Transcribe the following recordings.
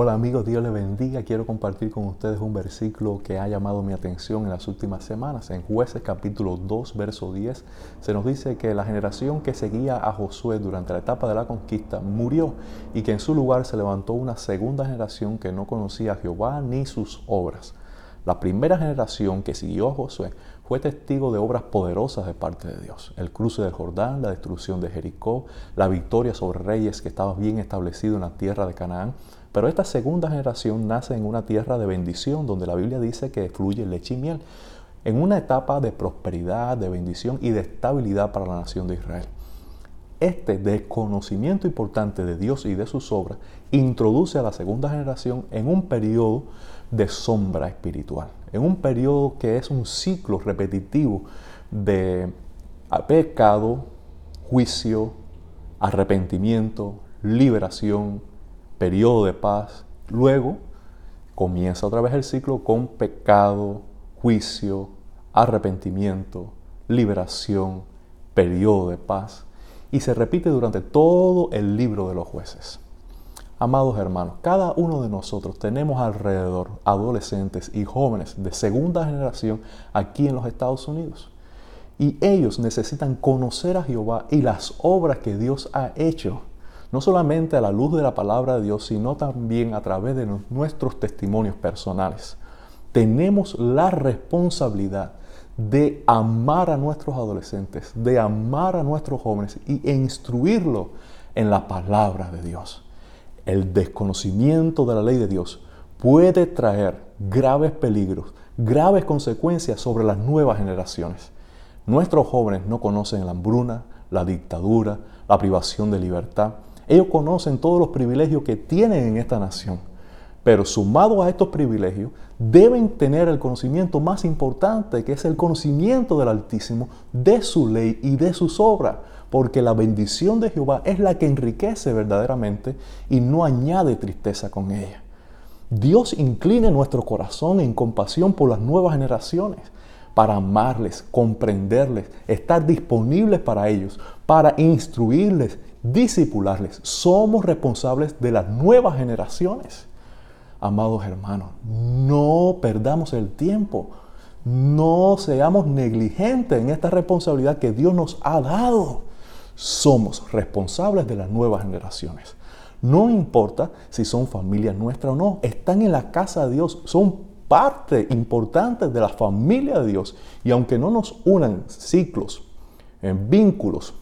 Hola amigos, Dios les bendiga. Quiero compartir con ustedes un versículo que ha llamado mi atención en las últimas semanas. En jueces capítulo 2, verso 10, se nos dice que la generación que seguía a Josué durante la etapa de la conquista murió y que en su lugar se levantó una segunda generación que no conocía a Jehová ni sus obras. La primera generación que siguió a Josué fue testigo de obras poderosas de parte de Dios. El cruce del Jordán, la destrucción de Jericó, la victoria sobre reyes que estaban bien establecidos en la tierra de Canaán. Pero esta segunda generación nace en una tierra de bendición donde la Biblia dice que fluye leche y miel, en una etapa de prosperidad, de bendición y de estabilidad para la nación de Israel. Este desconocimiento importante de Dios y de sus obras introduce a la segunda generación en un periodo de sombra espiritual, en un periodo que es un ciclo repetitivo de pecado, juicio, arrepentimiento, liberación, periodo de paz. Luego comienza otra vez el ciclo con pecado, juicio, arrepentimiento, liberación, periodo de paz. Y se repite durante todo el libro de los jueces. Amados hermanos, cada uno de nosotros tenemos alrededor adolescentes y jóvenes de segunda generación aquí en los Estados Unidos. Y ellos necesitan conocer a Jehová y las obras que Dios ha hecho, no solamente a la luz de la palabra de Dios, sino también a través de nuestros testimonios personales. Tenemos la responsabilidad de amar a nuestros adolescentes, de amar a nuestros jóvenes y instruirlos en la palabra de Dios el desconocimiento de la ley de Dios puede traer graves peligros, graves consecuencias sobre las nuevas generaciones. Nuestros jóvenes no conocen la hambruna, la dictadura, la privación de libertad. Ellos conocen todos los privilegios que tienen en esta nación. Pero sumado a estos privilegios, deben tener el conocimiento más importante, que es el conocimiento del Altísimo, de su ley y de sus obras. Porque la bendición de Jehová es la que enriquece verdaderamente y no añade tristeza con ella. Dios incline nuestro corazón en compasión por las nuevas generaciones para amarles, comprenderles, estar disponibles para ellos, para instruirles, disipularles. Somos responsables de las nuevas generaciones. Amados hermanos, no perdamos el tiempo. No seamos negligentes en esta responsabilidad que Dios nos ha dado. Somos responsables de las nuevas generaciones. No importa si son familia nuestra o no, están en la casa de Dios, son parte importante de la familia de Dios. Y aunque no nos unan ciclos, en vínculos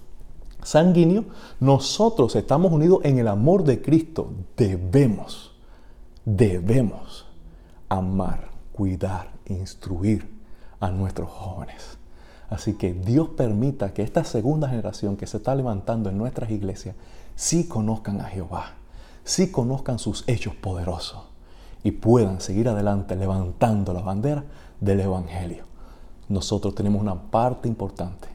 sanguíneos, nosotros estamos unidos en el amor de Cristo. Debemos debemos amar, cuidar, instruir a nuestros jóvenes. Así que Dios permita que esta segunda generación que se está levantando en nuestras iglesias sí conozcan a Jehová, sí conozcan sus hechos poderosos y puedan seguir adelante levantando la bandera del Evangelio. Nosotros tenemos una parte importante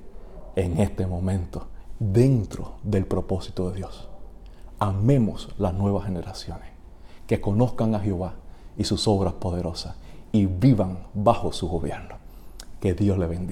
en este momento dentro del propósito de Dios. Amemos las nuevas generaciones que conozcan a Jehová y sus obras poderosas y vivan bajo su gobierno. Que Dios le bendiga.